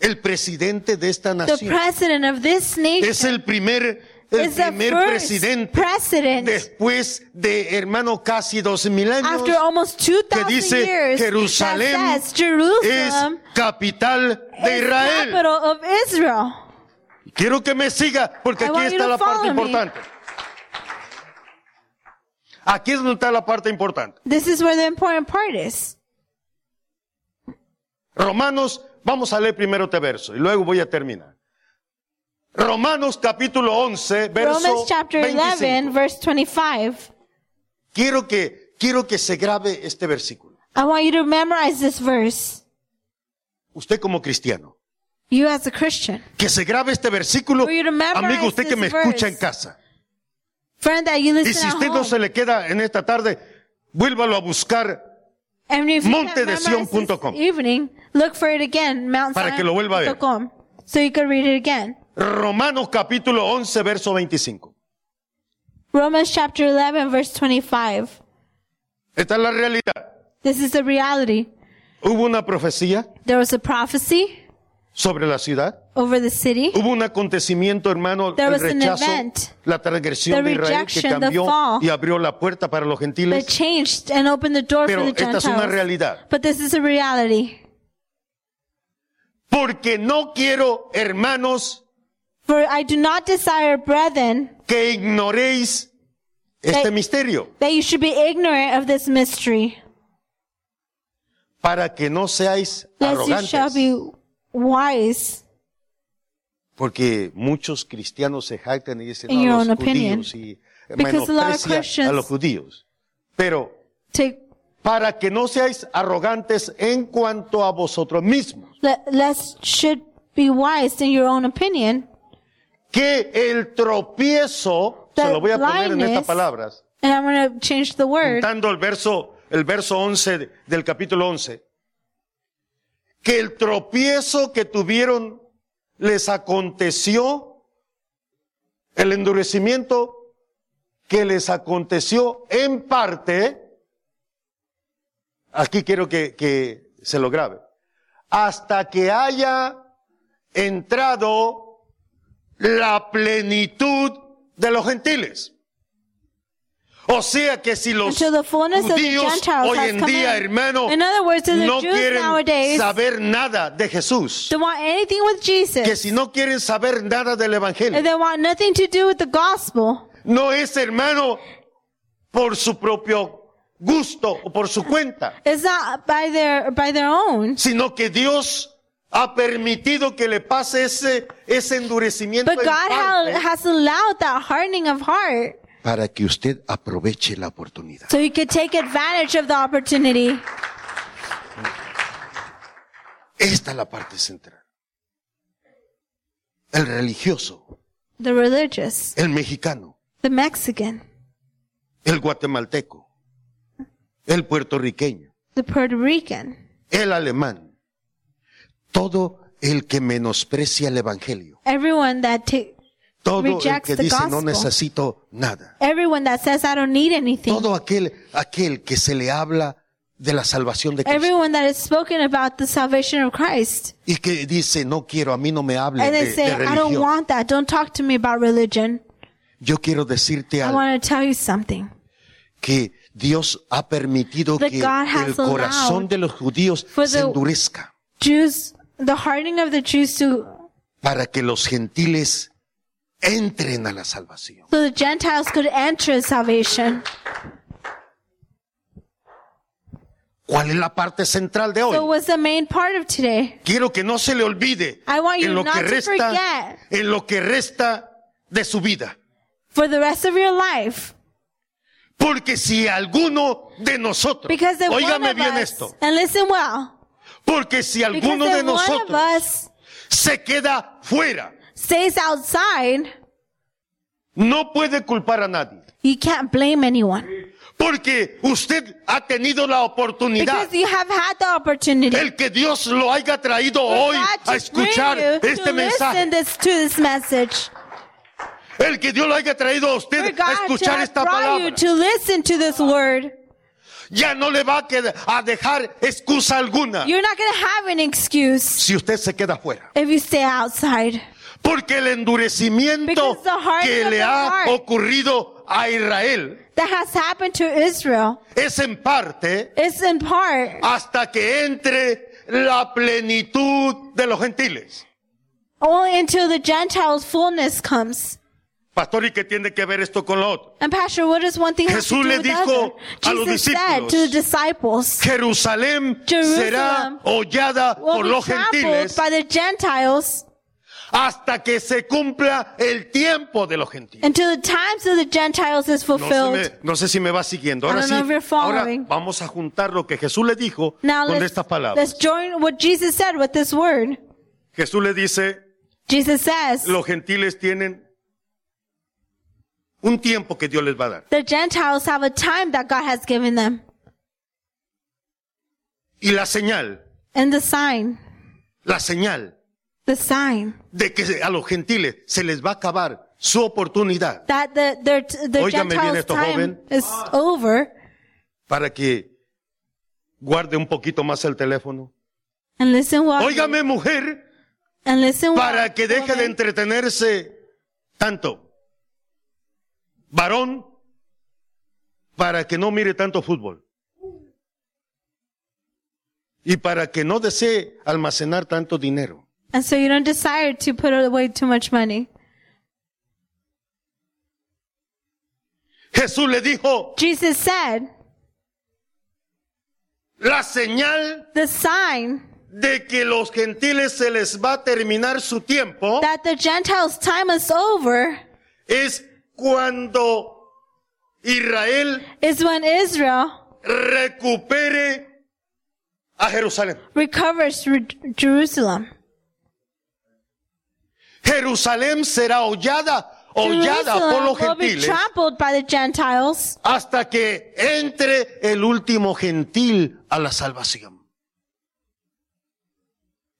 el presidente de esta the nación president of this nation es el primer, el is the primer presidente president después de, hermano, casi dos mil años after almost que 2,000 dice years Jerusalén es Jerusalem capital de is Israel. capital of Israel. Quiero que me siga porque I aquí está la parte importante. Aquí es donde está la parte importante. This is where the important part is. Romanos, vamos a leer primero este verso y luego voy a terminar. Romanos capítulo 11, verso Romans chapter 11, 25. verse 25. Quiero que, quiero que se grabe este versículo. I want you to memorize this verse. Usted como cristiano. You as a Christian. Que se grabe este versículo. Amigo, usted que me escucha verse. en casa. Friend that you Y listen si at usted no home. se le queda en esta tarde, vuélvalo a buscar And if you can't memorize montedesion.com. this evening, look for it again, Mount Para que lo vuelva a ver. Zion.com, So you can read it again. Romanos capítulo 11, verso 25. Romans chapter 11, verse 25. Esta es la realidad. This is the reality. Hubo una profecía There was a prophecy sobre la ciudad. over the city. Hubo un acontecimiento, hermano, There el rechazo, event. la transgresión de Israel que cambió fall. y abrió la puerta para los that gentiles. changed and opened the door Pero for the esta es una Gentiles. realidad. But this is a reality. Porque no quiero, hermanos, For I do not desire, brethren, que ignoréis este Que- misterio, that you should be ignorant of this mystery, para que no seáis arrogantes. Wise. Porque muchos cristianos se jactan y dicen, In no, your los opinion. judíos y Because a a los judíos. Pero Take, para que no seáis arrogantes en cuanto a vosotros mismos, le- lest should be wise in your own opinion. que el tropiezo, se lo voy a poner en estas palabras, And I'm going to change the word. juntando el verso, el verso 11 de- del capítulo 11, que el tropiezo que tuvieron les aconteció, el endurecimiento que les aconteció en parte, aquí quiero que, que se lo grabe, hasta que haya entrado la plenitud de los gentiles. O sea que si los judíos hoy en día, in. hermano, words, no quieren nowadays saber nada de Jesús, Jesus, que si no quieren saber nada del Evangelio, gospel, no es hermano por su propio gusto o por su cuenta, by their by their own. sino que Dios ha permitido que le pase ese, ese endurecimiento But God parte has allowed that hardening of heart para que usted aproveche la oportunidad. so you could take advantage of the opportunity. Esta es la parte central. El religioso, The religious, el mexicano, the Mexican, el guatemalteco, el puertorriqueño, the Puerto Rican, el alemán, todo el que menosprecia el evangelio, everyone that todo el que the dice no gospel. necesito nada, everyone that says I don't need anything, todo aquel, aquel que se le habla de la salvación de Cristo everyone that is spoken about the salvation of Christ, y que dice no quiero, a mí no me hable and de, they say de I don't religión. want that. Don't talk to me about religion. Yo quiero decirte I algo, want to tell you something. que Dios ha permitido That que has el corazón de los judíos se the- endurezca Jews, the hardening of the Jews to para que los gentiles entren a la salvación. so the Gentiles could enter salvation. ¿Cuál es la parte central de hoy? So what's the main part of today? Quiero que no se le olvide I want you en lo not que to resta, en lo que resta de su vida. For the rest of your life. Porque si alguno de nosotros, óigame bien us, esto, and listen well, porque si alguno de nosotros us se queda fuera, stays outside, no puede culpar a nadie. you can't blame anyone. Porque usted ha tenido la oportunidad, Because you have had the opportunity. el que Dios lo haya traído for hoy a escuchar este mensaje. listen this, to this message. El que Dios lo haya traído a usted a escuchar esta palabra. to listen to this word. Ya no le va a, quedar- a dejar excusa alguna You're not going to have an excuse si usted se queda fuera. if you stay outside. Porque el endurecimiento que le ha ocurrido a Israel That has happened to Israel. es en parte It's in part hasta que entre la plenitud de los gentiles. only until the Gentiles' fullness comes. Pastor, ¿y qué tiene que ver esto con lo otro? And Pastor, what does one thing Jesús le dijo a los discípulos, to the disciples, Jerusalén Jerusalem será hollada por los gentiles by the Gentiles hasta que se cumpla el tiempo de los gentiles. until the times of the Gentiles is No, se fulfilled. me- no sé si me va siguiendo. Ahora sí, ahora vamos a juntar lo que Jesús le dijo Now con estas palabras. let's join what Jesus said with this word. Jesús le dice, Jesus says, los gentiles tienen un tiempo que Dios les va a dar. the Gentiles have a time that God has given them. Y la señal, And the sign, la señal the sign de que a los gentiles se les va a acabar su oportunidad that the, the, the Óigame bien esto, joven. is over. para que guarde un poquito más el teléfono. And listen what, Óigame mujer, and listen what, para que deje de woman, entretenerse tanto. Varón, para que no mire tanto fútbol. Y para que no desee almacenar tanto dinero. And so you don't desire to put away too much money. Jesús le dijo, Jesus said, la señal the sign de que los gentiles se les va a terminar su tiempo that the Gentiles' time is over es cuando Israel is when Israel recupere a Jerusalén. recovers Jer- Jerusalem. Jerusalén será hollada, hollada por los will be gentiles trampled by the Gentiles hasta que entre el último gentil a la salvación.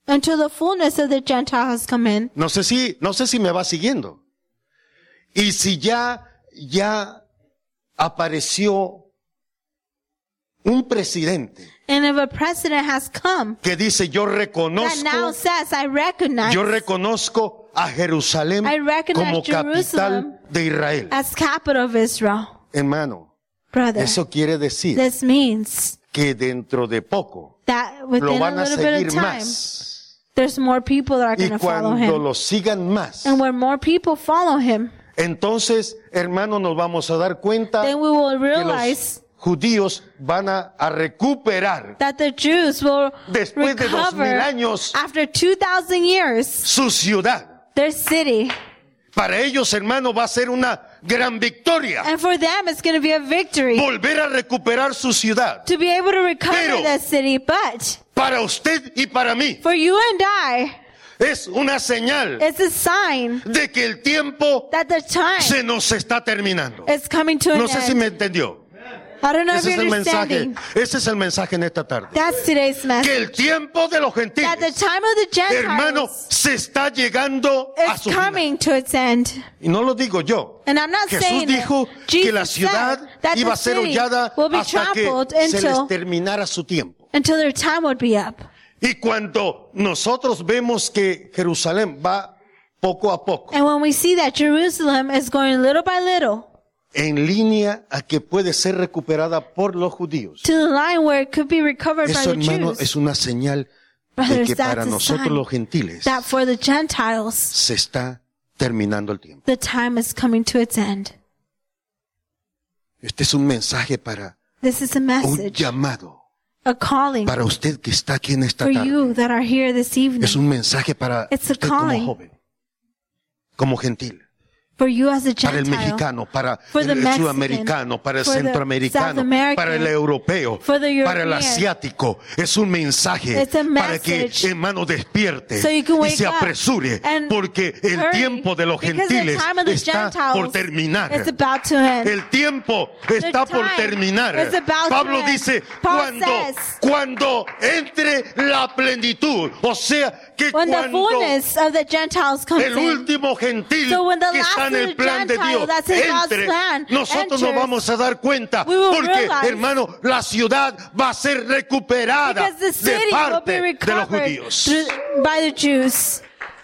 until the fullness of the Gentile has come in. No sé si, no sé si me va siguiendo. Y si ya, ya apareció un presidente And if a president has come que dice yo that now reconozco, says, I recognize yo reconozco a Jerusalén I recognize como Jerusalem capital de Israel. as capital of Israel, Hermano, brother, eso quiere decir this means que dentro de poco that lo a van a seguir time, más. there's more people that are Y going to follow cuando him. lo sigan más, And when more people follow him, entonces, hermano, nos vamos a dar cuenta then we will que realize los judíos van a, a recuperar that the Jews will Después de dos mil años. after 2,000 years su ciudad. Their city. Para ellos, hermano, va a ser una gran victoria. And for them, it's going to be a victory Volver a recuperar su ciudad. to be able to recover Pero- that city. But Para usted y para mí. for you and I, Es una señal it's a sign de que el tiempo that the time se nos está terminando. is coming to an No sé si end. me entendió. I don't know Ese if es you're el mensaje. Ese es el mensaje en esta tarde. That's today's Que el tiempo de los That the gentiles, time of the hermano, Gentiles se está llegando a is su final. coming to its end. Y no lo digo yo. And I'm not Jesús saying dijo que la Jesus ciudad said that iba the a ser city hollada will be hasta que trampled se les until, terminara su tiempo. until their time would be up. Y cuando nosotros vemos que Jerusalén va poco a poco And when we see that Jerusalem is going little by little en línea a que puede ser recuperada por los judíos, to the line where it could be recovered by eso the hermano Jews, es una señal de brothers, que para that's a nosotros sign los gentiles that for the Gentiles, se está terminando el tiempo. the time is coming to its end. Este es un mensaje para This is a un message, llamado a calling para usted que está aquí en esta for tarde. you that are here this evening, Es un mensaje para It's a usted como calling. joven, como gentil. For you as a para el mexicano, para For el, Mexican, sudamericano, para el for the South centroamericano, American, para el europeo, for the para el European. asiático. Es un mensaje It's a para que message hermano despierte so y se apresure porque el hurry, tiempo de los gentiles está por terminar. is about to end. El tiempo está por time terminar. is about to Pablo dice, Paul cuando, says, cuando entre la plenitud, o sea, que when the cuando fullness of the Gentiles comes el último gentil So que está en el plan de Dios. Entre, nosotros nos vamos a dar cuenta porque hermano la ciudad va a ser recuperada de parte de los judíos.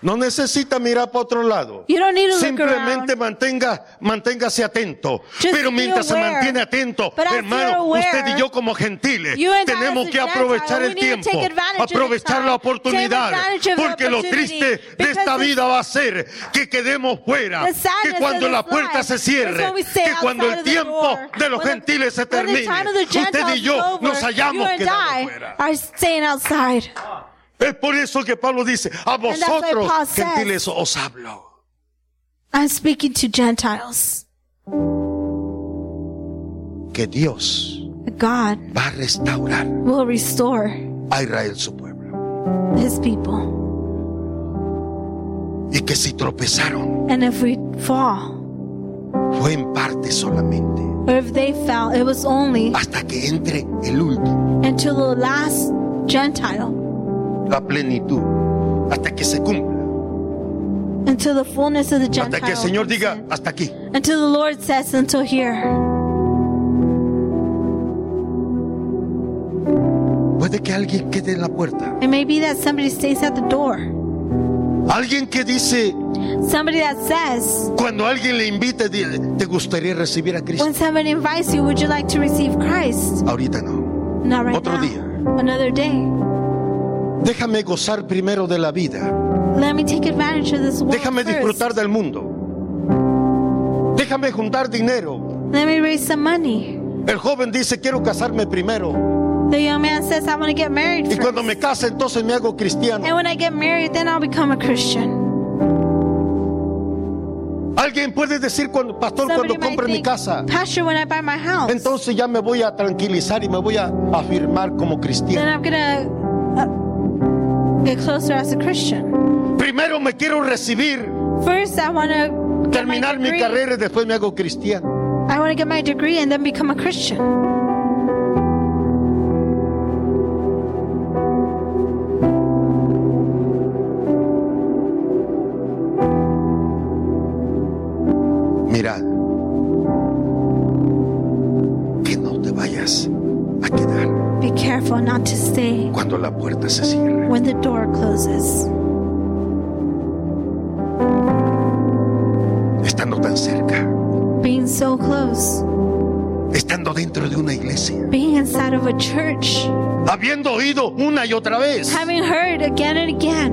No necesita mirar para otro lado. You don't need to look Simplemente mantenga, manténgase atento. Just Pero mientras se mantiene atento, But hermano, aware, usted y yo como gentiles tenemos que aprovechar el tiempo, aprovechar la oportunidad. Porque lo triste de esta vida va a ser que quedemos fuera, que cuando la puerta se cierre, que cuando el tiempo de los gentiles se termine, usted y yo nos hayamos quedado fuera. Es por eso que Pablo dice, a vosotros says- gentiles os hablo. I'm speaking to Gentiles. Que Dios God va a restaurar will restore a Israel su pueblo. his people. Y que si tropezaron, And if we fall, fue en parte solamente. or if they fell, it was only Hasta que entre el último, until the last Gentile, la plenitud. Hasta que se cumpla. until the fullness of the Gentile. Hasta que el Señor diga, in. hasta aquí. Until the Lord says, until here. Puede que alguien quede en la puerta. It may be that somebody stays at the door. Alguien que dice, Somebody that says, cuando alguien le invite, di- ¿te gustaría recibir a Cristo? when somebody invites you, would you like to receive Christ? Ahorita no. Not right Otro now. día. Another day. Déjame gozar primero de la vida. Let me take advantage of this world Déjame first. disfrutar del mundo. Déjame juntar dinero. Let me raise some money. El joven dice, quiero casarme primero. The young man says, I want to get married Y first. cuando me case, entonces me hago cristiano. And when I get married, then I'll become a Christian. Alguien puede decir, cuando, pastor, Somebody cuando compre mi casa, Pastor, when I buy my house, entonces ya me voy a tranquilizar y me voy a afirmar como then cristiano. I'm gonna get closer as a Christian. Primero me quiero recibir, First, I want to terminar mi carrera y después me hago cristiano. I want to get my degree and then become a Christian. Careful not to stay cuando la puerta se cierre. when the door closes. Estando tan cerca, Being so close, estando dentro de una iglesia, being inside of a church, habiendo oído una y otra vez having heard again and again,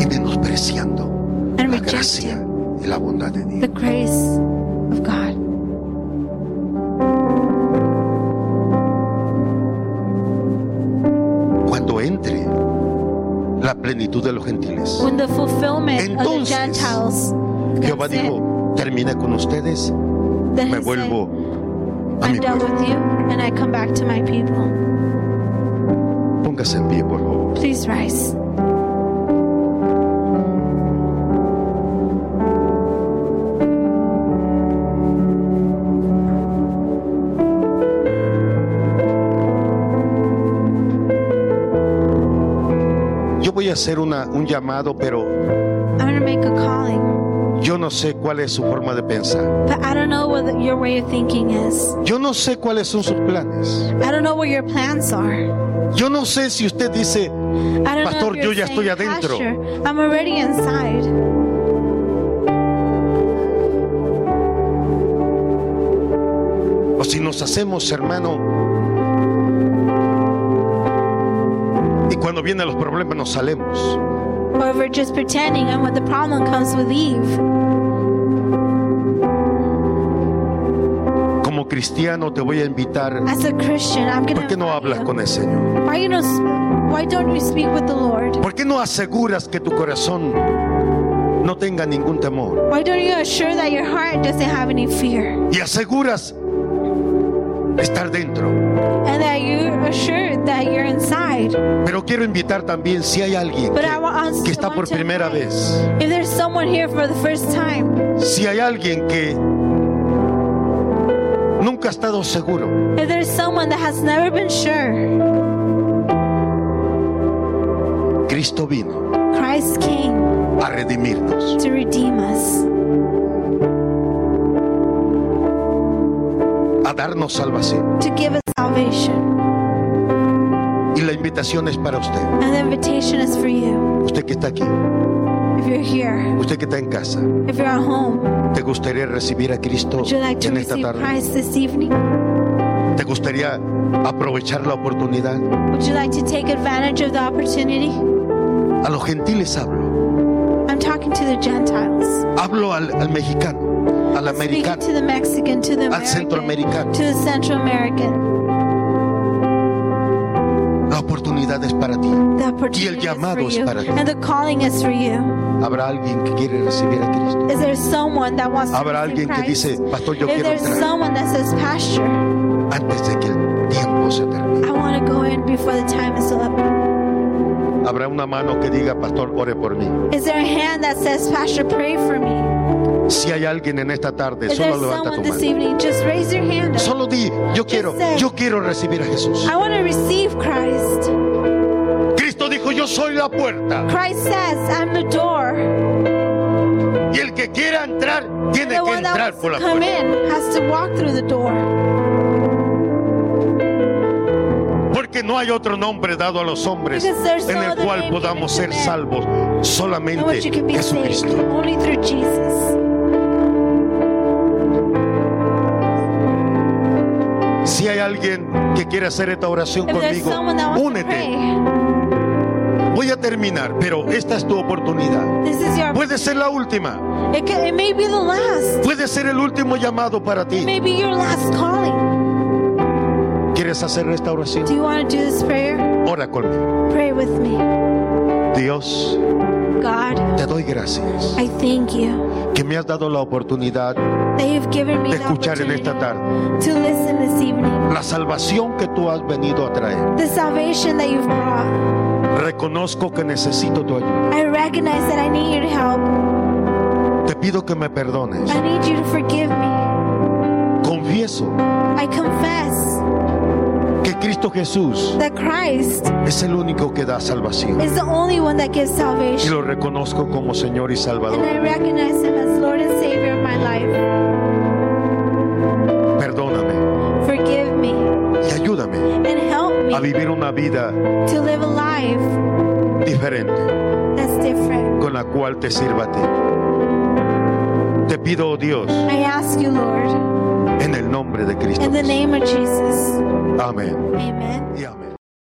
y menospreciando and la gracia y la bondad de Dios. the grace of God. Plenitud de los gentiles, When the fulfillment of the Entonces, Gentiles Jehová comes in, dijo, termine con ustedes, then me he vuelvo said, a mi I'm done pueblo. with you and I come back to my people. Póngase en pie, por favor. A hacer una, un llamado, pero I'm going to make a calling, yo no sé cuál es su forma de pensar. but I don't know what the- your way of thinking is. Yo no sé cuáles son sus planes. I don't know what your plans are. Yo no sé si usted dice, Pastor, yo ya estoy adentro. "Pastor, I'm already inside. o si nos hacemos hermano. Cuando vienen los problemas nos salemos. Or if we're just pretending and when the problem comes with Eve. Como cristiano te voy a invitar. As a Christian, I'm ¿Por qué no hablas con el Señor? Why, you know, why don't you speak with the Lord? ¿Por qué no aseguras que tu corazón no tenga ningún temor? Why don't you assure that your heart doesn't have any fear? Y aseguras estar dentro. And that you're assured that you're inside. Pero quiero invitar también si hay alguien But I want que, que está por primera invite- vez. If there's someone here for the first time, Si hay alguien que nunca ha estado seguro. if there's someone that has never been sure, Cristo vino Christ came a redimirnos. to redeem us, darnos salvación. to give us salvation. Y la invitación es para usted. And the invitation is for you. Usted que está aquí, If you're here, usted que está en casa, if you're at home, ¿te gustaría recibir a Cristo would you like to en esta tarde? Christ this evening? ¿Te gustaría aprovechar la oportunidad? Would you like to take advantage of the opportunity? A los gentiles hablo. I'm talking to the Gentiles. Hablo al, al mexicano, al americano, to the Mexican, to the al American, centroamericano. to the Central American. La oportunidad es para ti. Y el llamado es for para you. ti. And the calling is for you. ¿Habrá alguien que quiere recibir a Cristo? Is there someone that wants to Habrá alguien que dice, Pastor, yo If quiero entrar someone that says, Pastor, antes de que el tiempo se termine. I want to go in before the time is up. Habrá una mano que diga, Pastor, ore por mí. Is there a hand that says, Pastor, pray for me? Si hay alguien en esta tarde, there solo levanta tu mano. evening? Just raise your hand. Solo di, yo quiero, say, yo quiero recibir a Jesús. I want to receive Christ. Cristo dijo, yo soy la puerta. Christ says, I'm the door. Y el que quiera entrar, tiene que entrar por la puerta. in has to walk through the door. Porque no hay otro nombre dado a los hombres en el cual podamos ser salvos. Solamente Jesucristo. Alguien que quiere hacer esta oración If conmigo, únete. Voy a terminar, pero esta es tu oportunidad. your. Puede ser la última. It, ca- it may be the last. Puede ser el último llamado para It ti. may be your last calling. ¿Quieres hacer esta Do oración? you want to do this prayer? Ora conmigo. Pray with me. Dios, God, te doy gracias I thank you que me has dado la oportunidad de escuchar en esta tarde to listen this evening. la salvación que tú has venido a traer. The salvation that you've brought. Reconozco que necesito tu ayuda. I recognize that I need your help. Te pido que me perdones. I need you to forgive me. Confieso I confess que Cristo Jesús that Christ es el único que da salvación. is the only one that gives Y salvation. lo reconozco como Señor y And Salvador. I recognize him as Lord and Savior of my life. Perdóname Forgive me y ayúdame and help a me vivir una vida to live a life diferente that's different. con la cual te sirva a ti. Te pido, oh Dios, I ask you, Lord, en el nombre de Cristo. in the name of Jesus. Amén Amen.